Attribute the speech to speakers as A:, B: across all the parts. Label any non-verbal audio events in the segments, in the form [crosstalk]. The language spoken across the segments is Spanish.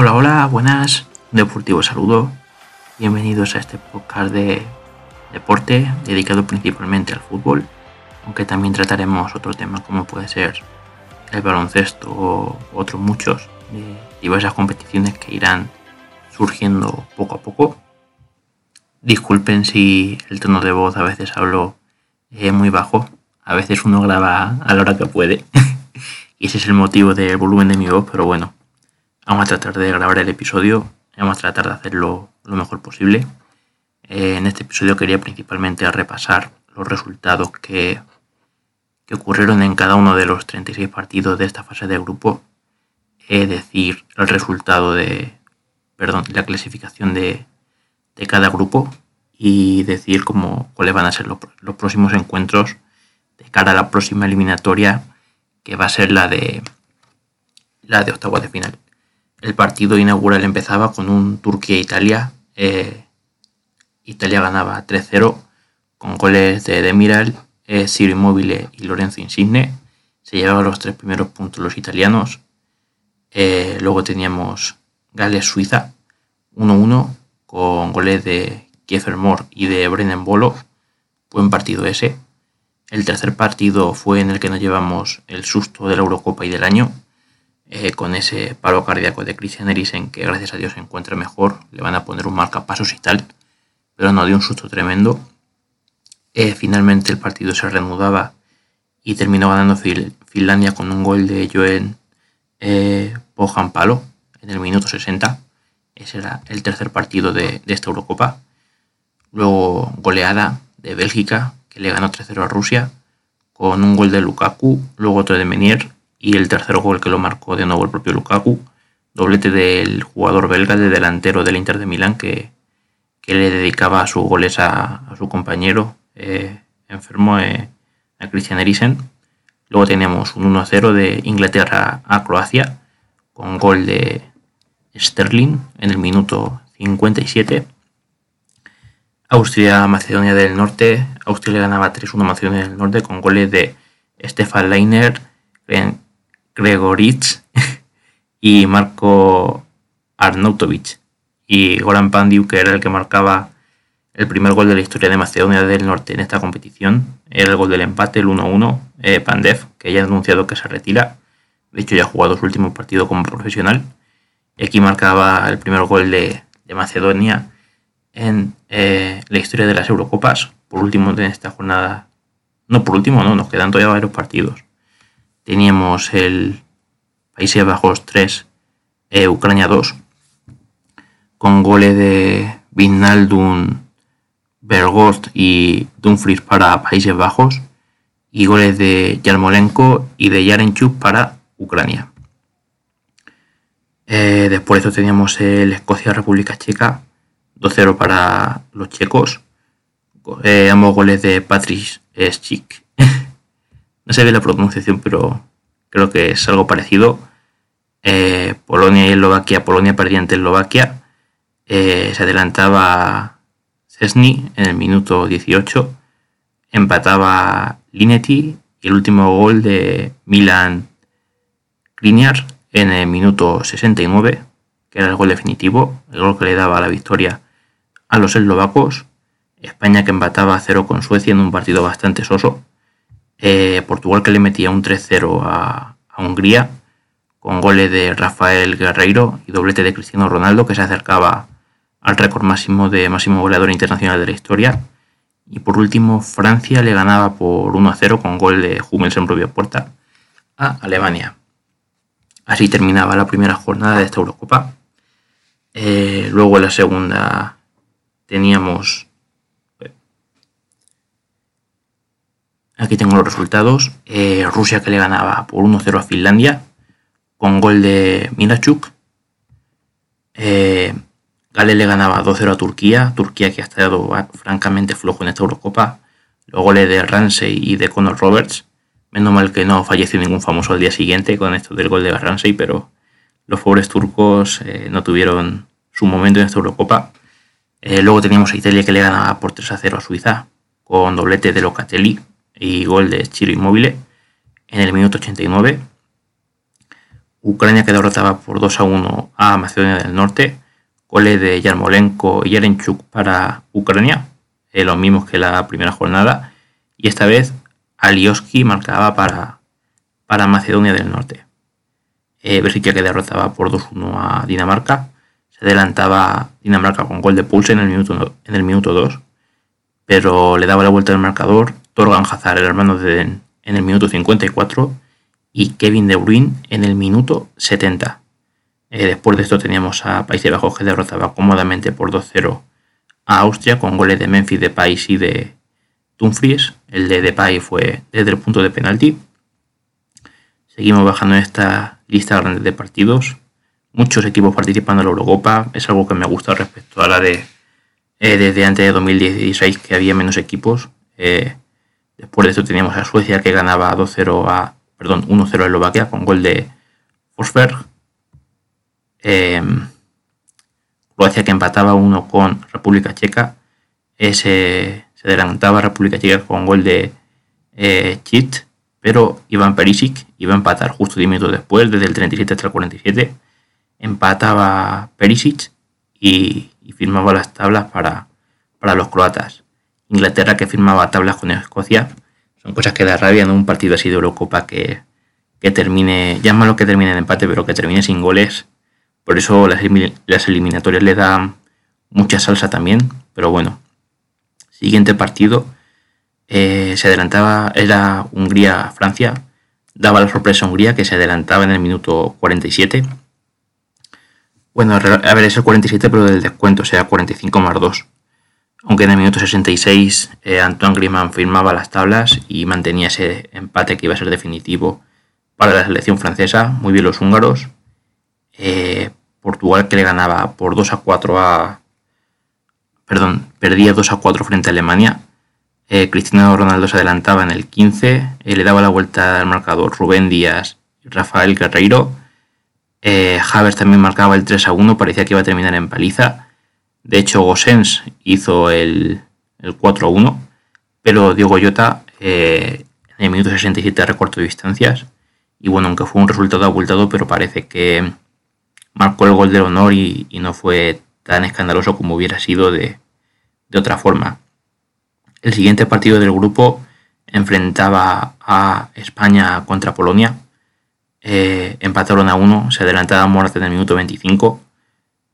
A: Hola, hola, buenas, deportivo saludo. Bienvenidos a este podcast de deporte dedicado principalmente al fútbol, aunque también trataremos otro tema como puede ser el baloncesto o otros muchos de diversas competiciones que irán surgiendo poco a poco. Disculpen si el tono de voz a veces hablo eh, muy bajo, a veces uno graba a la hora que puede [laughs] y ese es el motivo del volumen de mi voz, pero bueno, vamos a tratar de grabar el episodio, vamos a tratar de hacerlo lo mejor posible. Eh, en este episodio quería principalmente repasar los resultados que, que ocurrieron en cada uno de los 36 partidos de esta fase de grupo, es decir, el resultado de, perdón, la clasificación de, de cada grupo y decir cómo, cuáles van a ser los, los, próximos encuentros de cara a la próxima eliminatoria que va a ser la de la de octavos de final. El partido inaugural empezaba con un Turquía-Italia. Eh, Italia ganaba 3-0 con goles de Demiral, eh, Ciro Immobile y Lorenzo Insigne. Se llevaban los tres primeros puntos los italianos. Eh, luego teníamos Gales-Suiza 1-1 con goles de Kiefer Moore y de Brennan Bolo. Buen partido ese. El tercer partido fue en el que nos llevamos el susto de la Eurocopa y del año, eh, con ese paro cardíaco de Christian Eriksen, que gracias a Dios se encuentra mejor, le van a poner un marcapasos y tal, pero no dio un susto tremendo. Eh, finalmente el partido se reanudaba y terminó ganando Finlandia con un gol de Joen eh, en el minuto 60. Ese era el tercer partido de, de esta Eurocopa. Luego goleada de Bélgica, que le ganó 3-0 a Rusia, con un gol de Lukaku, luego otro de Menier y el tercer gol que lo marcó de nuevo el propio Lukaku. Doblete del jugador belga, de delantero del Inter de Milán, que, que le dedicaba sus goles a, su compañero eh, enfermo, eh, a Christian Eriksen. Luego tenemos un 1-0 de Inglaterra a Croacia, con gol de Sterling en el minuto 57. Austria-Macedonia del Norte. Austria le ganaba 3-1 a Macedonia del Norte con goles de Stefan Leiner, Gregoritz [laughs] y Marco Arnautovic. Y Goran Pandiu, que era el que marcaba el primer gol de la historia de Macedonia del Norte en esta competición. Era el gol del empate, el 1-1. Eh, Pandev, que ya ha anunciado que se retira. De hecho, ya ha jugado su último partido como profesional. Y aquí marcaba el primer gol de, de Macedonia en eh, la historia de las Eurocopas. Por último, en esta jornada. No, por último, no, nos quedan todavía varios partidos. Teníamos el Países Bajos 3, eh, Ucrania 2, con goles de Vinaldun, Bergost y Dumfries para Países Bajos, y goles de Yarmolenko y de Yarenchuk para Ucrania. Eh, después de esto teníamos el Escocia-República Checa, 2-0 para los checos. Eh, ambos goles de Patrick Schick. No sé bien la pronunciación, pero creo que es algo parecido. Eh, Polonia y Eslovaquia. Polonia perdía ante Eslovaquia. Eh, se adelantaba Cesny en el minuto 18. Empataba Linetti. Y el último gol de Milan Kriniar en el minuto 69, que era el gol definitivo, el gol que le daba la victoria a los eslovacos. España que empataba a cero con Suecia en un partido bastante soso. Eh, Portugal que le metía un 3-0 a, Hungría con goles de Rafael Guerreiro y doblete de Cristiano Ronaldo que se acercaba al récord máximo de máximo goleador internacional de la historia. Y por último, Francia le ganaba por 1-0 con gol de Hummels en propia puerta a Alemania. Así terminaba la primera jornada de esta Eurocopa. Eh, luego en la segunda teníamos... Aquí tengo los resultados. Eh, Rusia que le ganaba por 1-0 a Finlandia con gol de Milachuk. Eh, Gales le ganaba 2-0 a Turquía. Turquía que ha estado francamente flojo en esta Eurocopa. Los goles de Ramsey y de Conor Roberts. Menos mal que no falleció ningún famoso al día siguiente con esto del gol de Ramsey, pero los pobres turcos eh, no tuvieron su momento en esta Eurocopa. Eh, luego teníamos a Italia que le ganaba por 3 a 0 a Suiza con doblete de Locatelli y gol de Chiro Immobile en el minuto 89. Ucrania que derrotaba por 2 a 1 a Macedonia del Norte, goles de Yarmolenko y Yarenchuk para Ucrania, eh, los mismos que la primera jornada, y esta vez Alioski marcaba para, para Macedonia del Norte. Eh, que derrotaba por 2-1 a Dinamarca, se adelantaba Dinamarca con gol de Pulse en el minuto, en el minuto 2, pero le daba la vuelta al marcador Torgan Hazard, el hermano de en el minuto 54, y Kevin De Bruyne en el minuto 70. Eh, después de esto teníamos a Países Bajos que derrotaba cómodamente por 2-0 a Austria con goles de Memphis de País y de Dumfries. El de Depay fue desde el punto de penalti. Seguimos bajando en esta lista grande de partidos. Muchos equipos participando en la Eurocopa. Es algo que me gusta respecto a la de eh, desde antes de 2016 que había menos equipos. Eh, después de esto teníamos a Suecia que ganaba 2-0 a, perdón, 1-0 a Eslovaquia con gol de Forsberg. Eh, Croacia que empataba uno con República Checa. se adelantaba República Checa con gol de Chit, pero Iván Perisic iba a empatar justo 10 minutos después, desde el 37 hasta el 47. Empataba Perisic y y firmaba las tablas para, para los croatas. Inglaterra que firmaba tablas con Escocia. Son cosas que da rabia en un partido así de Eurocopa que, que termine, ya malo que termine en empate, pero que termine sin goles. Por eso las, las eliminatorias le dan mucha salsa también. Pero bueno, siguiente partido. Eh, se adelantaba, era Hungría-Francia. Daba la sorpresa a Hungría que se adelantaba en el minuto 47 bueno, a ver, es el 47, pero del descuento, o sea, 45 más 2. Aunque en el minuto 66 eh, Antoine Griezmann firmaba las tablas y mantenía ese empate que iba a ser definitivo para la selección francesa. Muy bien los húngaros. Eh, Portugal que le ganaba por 2 a 4 a... Perdón, perdía 2 a 4 frente a Alemania. Eh, Cristiano Ronaldo se adelantaba en el 15, le daba la vuelta al marcador Rubén Díaz y Rafael Guerreiro eh, también marcaba el 3 a 1, parecía que iba a terminar en paliza. De hecho, Gosens hizo el, 4 a 1, pero Diego Goyota eh, en el minuto 67 recortó distancias. Y bueno, aunque fue un resultado abultado, pero parece que marcó el gol del honor y, no fue tan escandaloso como hubiera sido de otra forma. El siguiente partido del grupo enfrentaba a España contra Polonia eh, empataron a uno, se adelantaba Morata en el minuto 25.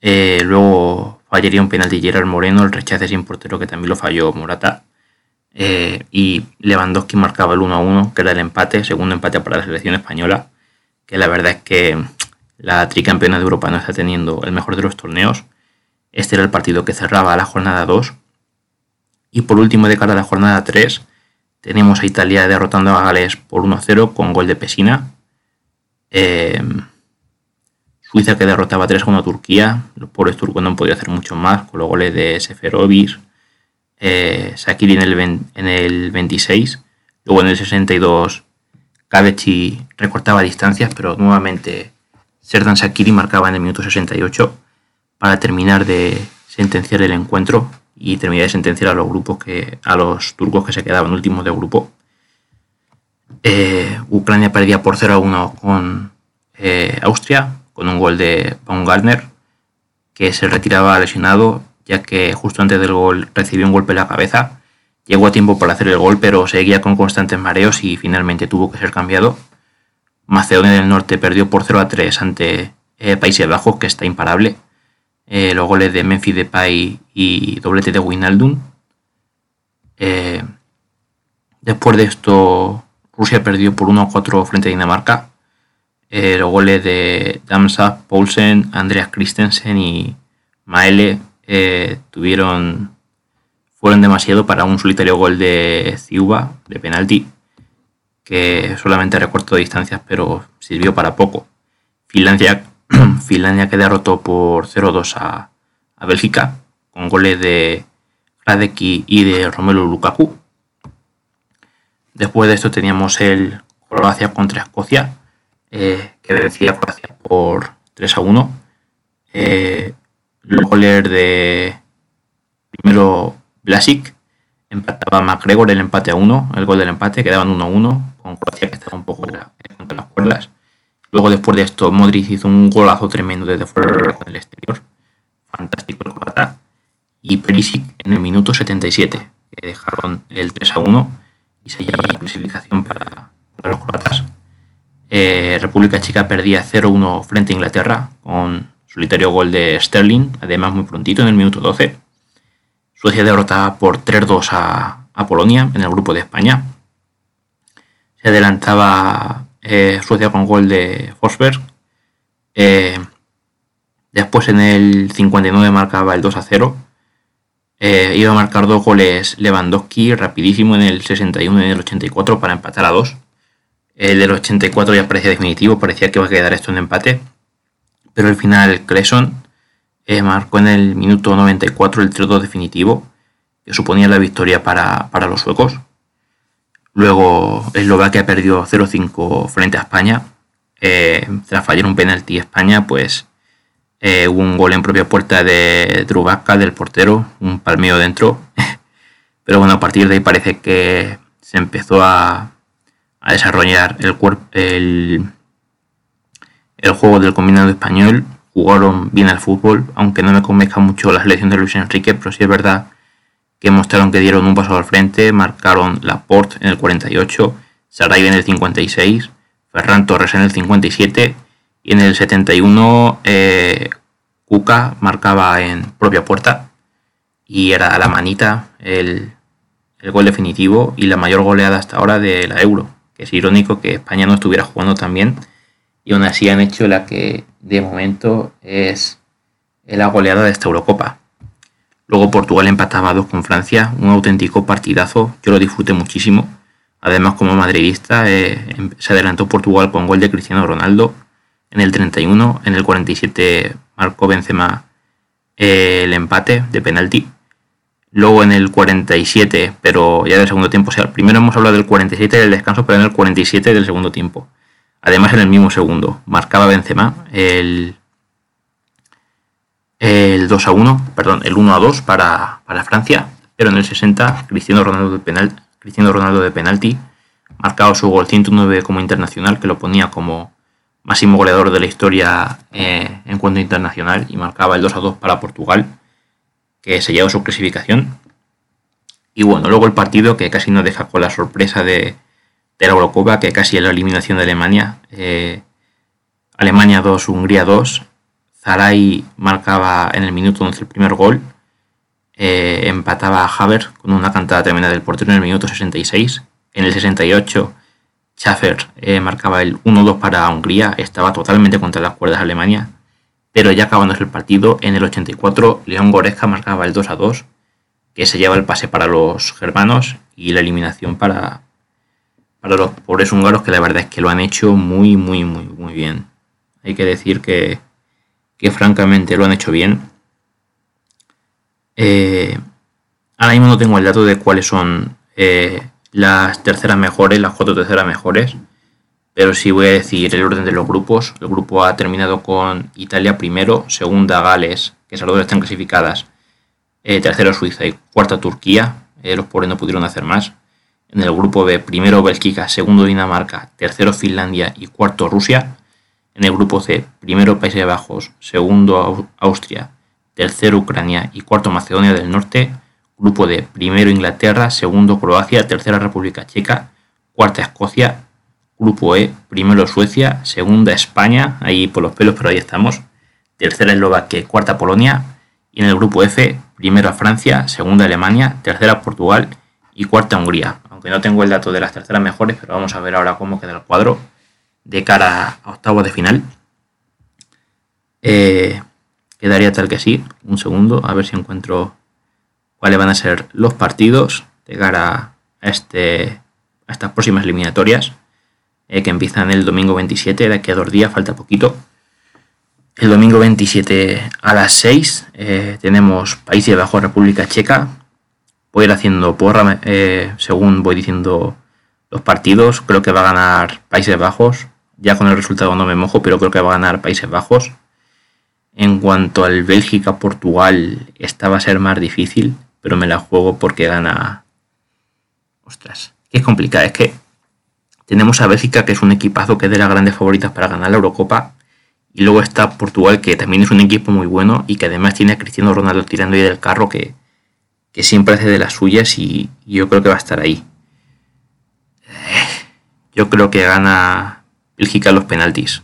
A: Eh, luego fallaría un penalti Gerard Moreno, el rechace sin portero que también lo falló Morata. Eh, y Lewandowski marcaba el 1 a 1, que era el empate, segundo empate para la selección española. Que la verdad es que la tricampeona de Europa no está teniendo el mejor de los torneos. Este era el partido que cerraba la jornada 2. Y por último, de cara a la jornada 3, tenemos a Italia derrotando a Gales por 1-0 con gol de Pesina. Em, Suiza que derrotaba 3-1 a Turquía. Los pobres turcos no han podido hacer mucho más con los goles de Seferovic, eh, Sakiri en el, en el 26. Luego en el 62 Kabechi recortaba distancias, pero nuevamente Serdan Sakiri marcaba en el minuto 68 para terminar de sentenciar el encuentro y terminar de sentenciar a los grupos que a los turcos que se quedaban últimos de grupo. Eh, Ucrania perdía por 0 a 1 con eh, Austria, con un gol de Baumgartner, que se retiraba lesionado, ya que justo antes del gol recibió un golpe en la cabeza. Llegó a tiempo para hacer el gol, pero seguía con constantes mareos y finalmente tuvo que ser cambiado. Macedonia del Norte perdió por 0 a 3 ante eh, Países Bajos, que está imparable. los goles de Memphis Depay y doblete de Wijnaldum. después de esto, Rusia perdió por 1 a 4 frente a Dinamarca. Los goles de Damsa, Poulsen, Andreas Christensen y Maele eh, tuvieron fueron demasiado para un solitario gol de Ciuba de penalti que solamente recortó distancias pero sirvió para poco. Finlandia, [clears throat] Finlandia que derrotó por 0-2 a, a, Bélgica con goles de Radecki y de Romelu Lukaku. Después de esto teníamos el Croacia contra Escocia, eh, que vencía Croacia por 3 a 1. Eh, los de primero Blasic, empataba McGregor el empate a 1, el gol del empate, quedaban 1 a 1, con Croacia que estaba un poco contra las cuerdas. Luego, después de esto, Modric hizo un golazo tremendo desde fuera del exterior. Fantástico el croata. Y Perisic en el minuto 77, que dejaron el 3 a 1 y se lleva la clasificación para, los croatas. Eh, República Checa perdía 0-1 frente a Inglaterra con solitario gol de Sterling, además muy prontito en el minuto 12. Suecia derrotaba por 3-2 a, a Polonia en el grupo de España. Se adelantaba eh, Suecia con gol de Forsberg. Eh, después en el 59 marcaba el 2 a 0. Eh, iba a marcar dos goles Lewandowski rapidísimo en el 61 y en el 84 para empatar a 2. El del 84 ya parecía definitivo, parecía que iba a quedar esto en empate. Pero al final Cresson marcó en el minuto 94 el 3-2 definitivo, que suponía la victoria para, para los suecos. Luego Eslovaquia perdió 0-5 frente a España. Eh, tras fallar un penalti España, pues eh, un gol en propia puerta de Drubaca, del portero, un palmeo dentro. [laughs] Pero bueno, a partir de ahí parece que se empezó a, desarrollar el, el, el juego del combinado español. Jugaron bien al fútbol, aunque no me convenzca mucho la selección de Luis Enrique, pero sí es verdad que mostraron que dieron un paso al frente, marcaron Laporte en el 48, Saraiva en el 56, Ferran Torres en el 57 y en el 71 eh, marcaba en propia puerta y era a la manita el, gol definitivo y la mayor goleada hasta ahora de la Euro, que es irónico que España no estuviera jugando tan bien y aún así han hecho la que de momento es la goleada de esta Eurocopa. Luego Portugal empataba a dos con Francia, un auténtico partidazo, yo lo disfruté muchísimo. Además, como madridista, eh, em, se adelantó Portugal con gol de Cristiano Ronaldo en el 31, en el 47 marcó Benzema eh, el empate de penalti. Luego en el 47, pero ya del segundo tiempo, o sea, primero hemos hablado del 47 del descanso, pero en el 47 del segundo tiempo. Además, en el mismo segundo, marcaba Benzema el el 2 a 1, perdón, el 1 a 2 para, Francia, pero en el 60 Cristiano Ronaldo de, Cristiano Ronaldo de penalti, marcado su gol 109 como internacional, que lo ponía como máximo goleador de la historia eh, en cuanto internacional y marcaba el 2 a 2 para Portugal, que se llevó su clasificación. Y bueno, luego el partido que casi nos deja con la sorpresa de, de la Eurocopa, que casi es la eliminación de Alemania. Eh, Alemania 2, Hungría 2, Zaray marcaba en el minuto 11 el primer gol. Eh, empataba a Haver con una cantada tremenda del portero en el minuto 66. En el 68, Schaffer eh, marcaba el 1-2 para Hungría. Estaba totalmente contra las cuerdas Alemania. Pero ya acabándose el partido, en el 84, León Goretzka marcaba el 2-2, que se lleva el pase para los germanos y la eliminación para, para los pobres húngaros, que la verdad es que lo han hecho muy, muy, muy, muy bien. Hay que decir que que francamente lo han hecho bien. Eh, ahora mismo no tengo el dato de cuáles son eh, las terceras mejores, las cuatro terceras mejores, pero sí voy a decir el orden de los grupos. El grupo ha terminado con Italia primero, segunda Gales, que esas dos están clasificadas, eh, tercero Suiza y cuarta Turquía. los pobres no pudieron hacer más. En el grupo B, primero Bélgica, segundo Dinamarca, tercero Finlandia y cuarto Rusia. En el grupo C, primero Países Bajos, segundo Austria, tercero Ucrania y cuarto Macedonia del Norte. Grupo D, primero Inglaterra, segundo Croacia, tercera República Checa, cuarta Escocia. Grupo E, primero Suecia, segunda España, ahí por los pelos, pero ahí estamos. Tercera Eslovaquia, cuarta Polonia. Y en el grupo F, primero Francia, segunda Alemania, tercera Portugal y cuarta Hungría. Aunque no tengo el dato de las terceras mejores, pero vamos a ver ahora cómo queda el cuadro de cara a octavos de final. Eh, quedaría tal que sí. Un segundo, a ver si encuentro cuáles van a ser los partidos de cara a, este, a estas próximas eliminatorias eh, que empiezan el domingo 27, de aquí a dos días, falta poquito. El domingo 27 a las 6 eh, tenemos Países Bajos, República Checa. Voy a ir haciendo porra según voy diciendo los partidos. Creo que va a ganar Países Bajos ya con el resultado no me mojo, pero creo que va a ganar Países Bajos. En cuanto al Bélgica-Portugal, esta va a ser más difícil, pero me la juego porque gana. Ostras, que es complicada. Es que tenemos a Bélgica, que es un equipazo que es de las grandes favoritas para ganar la Eurocopa. Y luego está Portugal, que también es un equipo muy bueno y que además tiene a Cristiano Ronaldo tirando ahí del carro, que, siempre hace de las suyas y, yo creo que va a estar ahí. Yo creo que gana Bélgica los penaltis.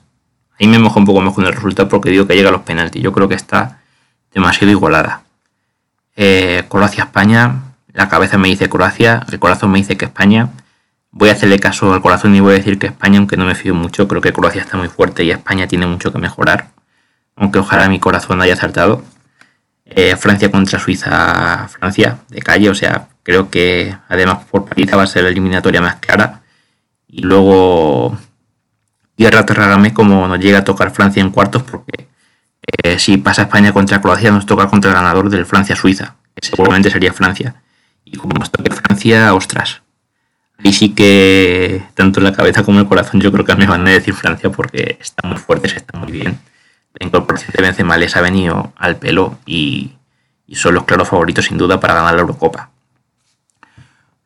A: Ahí me mojo un poco más con el resultado porque digo que llega a los penaltis. Yo creo que está demasiado igualada. Eh, Croacia-España, la cabeza me dice Croacia, el corazón me dice que España. Voy a hacerle caso al corazón y voy a decir que España, aunque no me fío mucho, creo que Croacia está muy fuerte y España tiene mucho que mejorar. Aunque ojalá mi corazón haya acertado. Eh, Francia contra Suiza, Francia, de calle, o sea, creo que además por paliza va a ser la eliminatoria más clara. Y luego tierra terragame como nos llega a tocar Francia en cuartos, porque eh, si pasa España contra Croacia, nos toca contra el ganador del Francia-Suiza, que seguramente sería Francia. Y como nos toque Francia, ostras. Ahí sí que, tanto en la cabeza como en el corazón, yo creo que me van a decir Francia porque están muy fuertes, están muy bien. La incorporación de Benzema les ha venido al pelo y, son los claros favoritos sin duda para ganar la Eurocopa.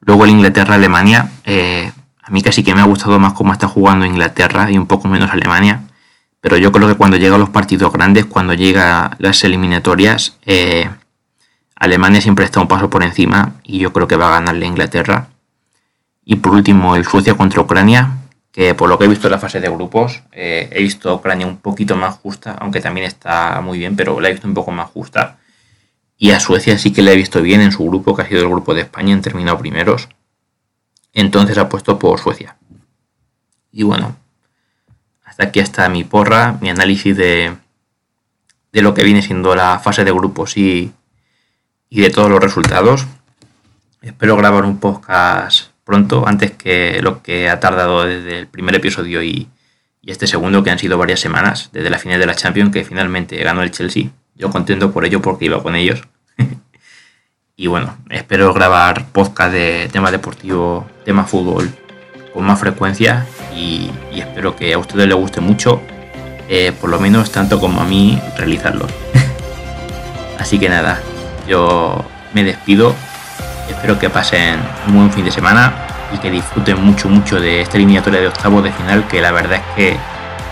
A: Luego el Inglaterra-Alemania. Eh, a mí casi que me ha gustado más cómo está jugando Inglaterra y un poco menos Alemania. Pero yo creo que cuando llegan los partidos grandes, cuando llegan las eliminatorias, eh, Alemania siempre está un paso por encima y yo creo que va a ganarle Inglaterra. Y por último, el Suecia contra Ucrania, que por lo que he visto en la fase de grupos, eh, he visto a Ucrania un poquito más justa, aunque también está muy bien, pero la he visto un poco más justa. Y a Suecia sí que la he visto bien en su grupo, que ha sido el grupo de España, han terminado primeros. Entonces ha puesto por Suecia. Y bueno, hasta aquí está mi porra, mi análisis de, de lo que viene siendo la fase de grupos y, y de todos los resultados. Espero grabar un podcast pronto, antes que lo que ha tardado desde el primer episodio y, este segundo, que han sido varias semanas, desde la final de la Champions, que finalmente ganó el Chelsea. Yo contento por ello porque iba con ellos. [laughs] y bueno, espero grabar podcast de tema deportivo, tema fútbol con más frecuencia y, espero que a ustedes les guste mucho, eh, por lo menos tanto como a mí realizarlo. [laughs] Así que nada, yo me despido Espero que pasen un buen fin de semana y que disfruten mucho, mucho de esta eliminatoria de octavos de final que la verdad es que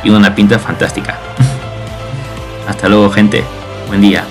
A: tiene una pinta fantástica. [laughs] Hasta luego, gente. Buen día.